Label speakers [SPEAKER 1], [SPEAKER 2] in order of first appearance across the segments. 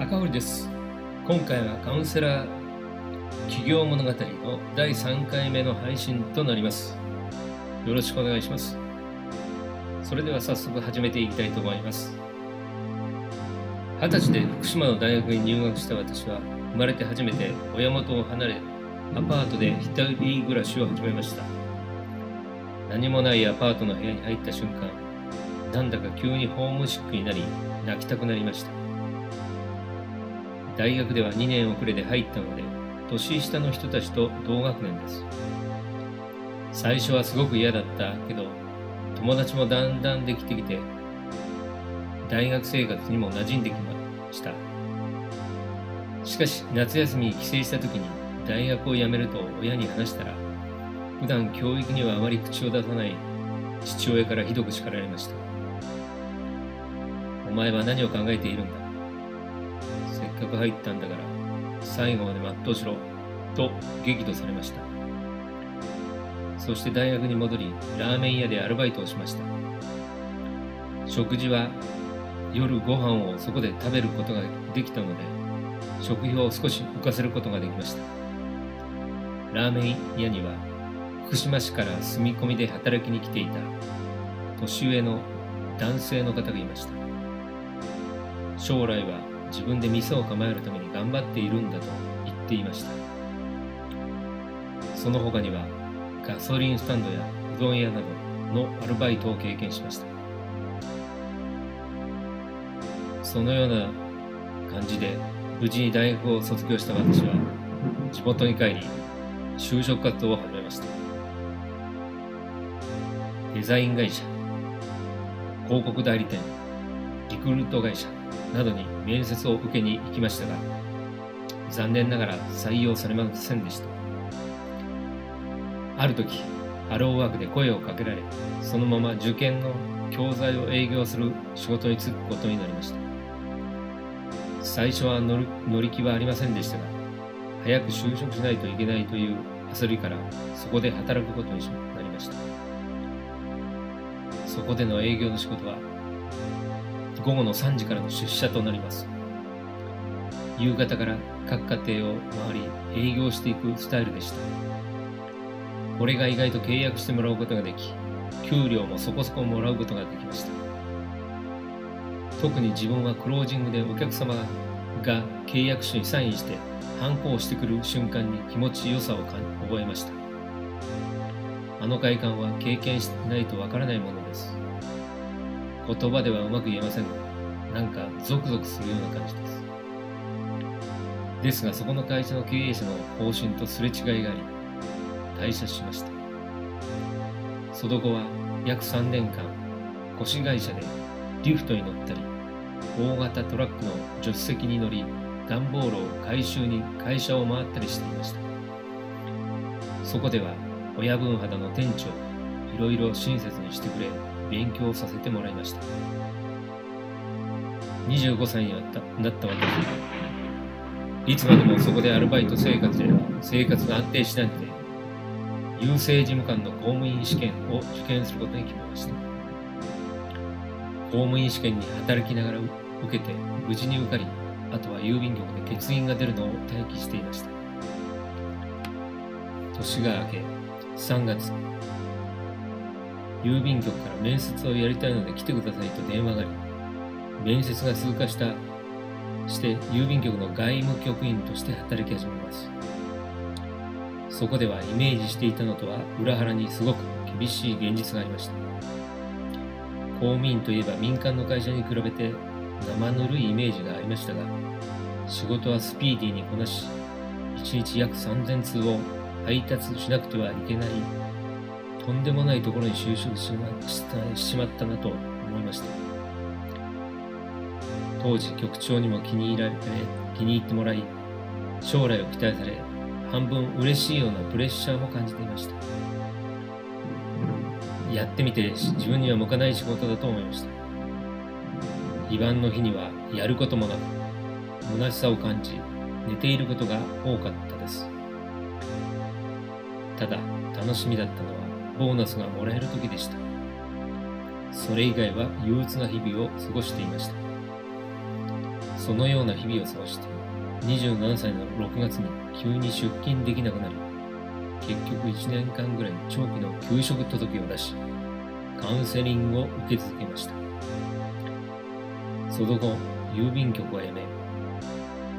[SPEAKER 1] 赤堀です。今回はカウンセラー企業物語の第3回目の配信となります。よろしくお願いします。それでは早速始めていきたいと思います。二十歳で福島の大学に入学した私は生まれて初めて親元を離れアパートで一人暮らしを始めました。何もないアパートの部屋に入った瞬間なんだか急にホームシックになり泣きたくなりました。大学では2年遅れで入ったので年下の人たちと同学年です。最初はすごく嫌だったけど友達もだんだんできてきて大学生活にも馴染んできました。しかし夏休みに帰省した時に大学を辞めると親に話したら普段教育にはあまり口を出さない父親からひどく叱られました。お前は何を考えているんだ？く入ったんだから最後まで全うしろと激怒されました。そして大学に戻りラーメン屋でアルバイトをしました。食事は夜ご飯をそこで食べることができたので食費を少し浮かせることができました。ラーメン屋には福島市から住み込みで働きに来ていた年上の男性の方がいました。将来は自分で店を構えるために頑張っているんだと言っていました。その他にはガソリンスタンドやうどん屋などのアルバイトを経験しました。そのような感じで無事に大学を卒業した私は地元に帰り就職活動を始めました。デザイン会社広告代理店リクルート会社などに面接を受けに行きましたが残念ながら採用されませんでした。ある時ハローワークで声をかけられそのまま受験の教材を営業する仕事に就くことになりました。最初は乗り気はありませんでしたが早く就職しないといけないという焦りからそこで働くことになりました。そこでの営業の仕事は午後の3時からの出社となります。夕方から各家庭を回り営業していくスタイルでした。これが意外と契約してもらうことができ給料もそこそこもらうことができました。特に自分はクロージングでお客様が契約書にサインして反抗してくる瞬間に気持ちよさを覚えました。あの快感は経験してないとわからないものです。言葉ではうまく言えませんがなんかゾクゾクするような感じです。ですがそこの会社の経営者の方針とすれ違いがあり退社しました。その後は約3年間腰会社でリフトに乗ったり大型トラックの助手席に乗り段ボールを回収に会社を回ったりしていました。そこでは親分肌の店長いろいろ親切にしてくれ勉強させてもらいました。25歳になったなった私。いつまでもそこでアルバイト生活で生活が安定しないので郵政事務官の公務員試験を受験することに決めました。公務員試験に働きながら受けて無事に受かりあとは郵便局で欠員が出るのを待機していました。年が明け3月郵便局から面接をやりたいので来てくださいと電話があり面接が通過したして郵便局の外務局員として働き始めます。そこではイメージしていたのとは裏腹にすごく厳しい現実がありました。公務員といえば民間の会社に比べて生ぬるいイメージがありましたが仕事はスピーディーにこなし1日約3000通を配達しなくてはいけないとんでもないところに就職しまったなと思いました。当時局長にも気に入られ気に入ってもらい将来を期待され半分嬉しいようなプレッシャーも感じていました。やってみて自分には向かない仕事だと思いました。非番の日にはやることもなく虚しさを感じ寝ていることが多かったです。ただ楽しみだったのはボーナスがもらえる時でした。それ以外は憂鬱な日々を過ごしていました。そのような日々を過ごして27歳の6月に急に出勤できなくなり結局1年間ぐらい長期の休職届を出しカウンセリングを受け続けました。その後郵便局は辞め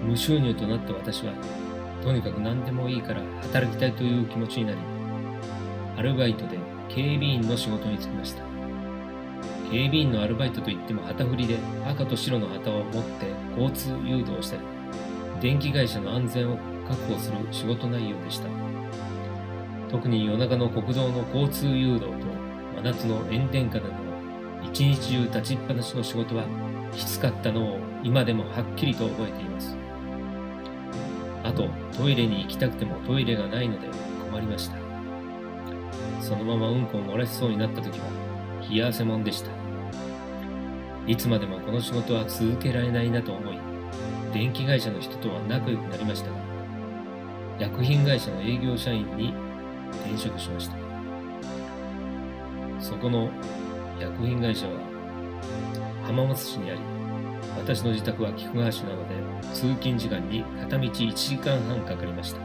[SPEAKER 1] 無収入となった私はとにかく何でもいいから働きたいという気持ちになりアルバイトで警備員の仕事に就きました。警備員のアルバイトといっても旗振りで赤と白の旗を持って交通誘導したり電気会社の安全を確保する仕事内容でした。特に夜中の国道の交通誘導と真夏の炎天下などの一日中立ちっぱなしの仕事はきつかったのを今でもはっきりと覚えています。あとトイレに行きたくてもトイレがないので困りました。そのままうんこを漏らしそうになった時は冷や汗もんでした。いつまでもこの仕事は続けられないなと思い電気会社の人とは仲良くなりましたが薬品会社の営業社員に転職しました。そこの薬品会社は浜松市にあり私の自宅は菊川市なので通勤時間に片道1時間半かかりました。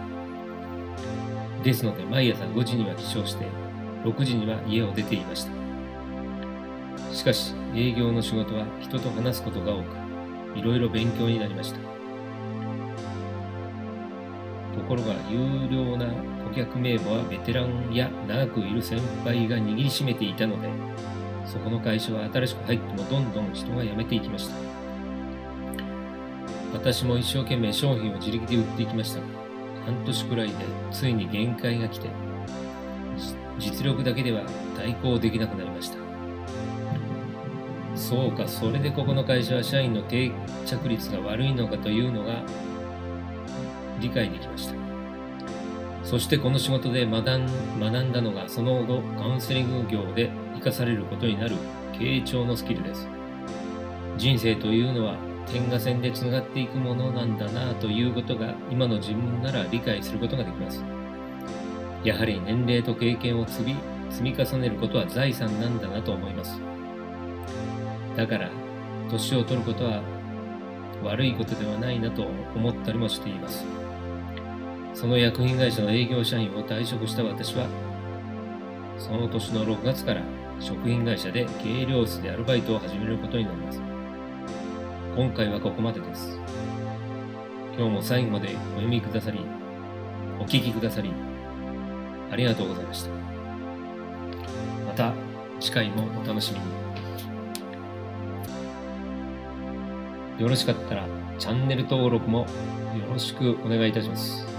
[SPEAKER 1] ですので毎朝5時には起床して6時には家を出ていました。しかし営業の仕事は人と話すことが多くいろいろ勉強になりました。ところが有料な顧客名簿はベテランや長くいる先輩が握りしめていたのでそこの会社は新しく入ってもどんどん人が辞めていきました。私も一生懸命商品を自力で売っていきましたが半年くらいでついに限界が来て実力だけでは対抗できなくなりました。そうかそれでここの会社は社員の定着率が悪いのかというのが理解できました。そしてこの仕事で学んだのがその後カウンセリング業で生かされることになる傾聴のスキルです。人生というのは点が線でつながっていくものなんだなということが今の自分なら理解することができます。やはり年齢と経験を積み積み重ねることは財産なんだなと思います。だから年を取ることは悪いことではないなと思ったりもしています。その薬品会社の営業社員を退職した私はその年の6月から食品会社で計量室でアルバイトを始めることになります。今回はここまでです。今日も最後までお読みくださりお聞きくださりありがとうございましたまた次回もお楽しみによろしかったらチャンネル登録もよろしくお願いいたします。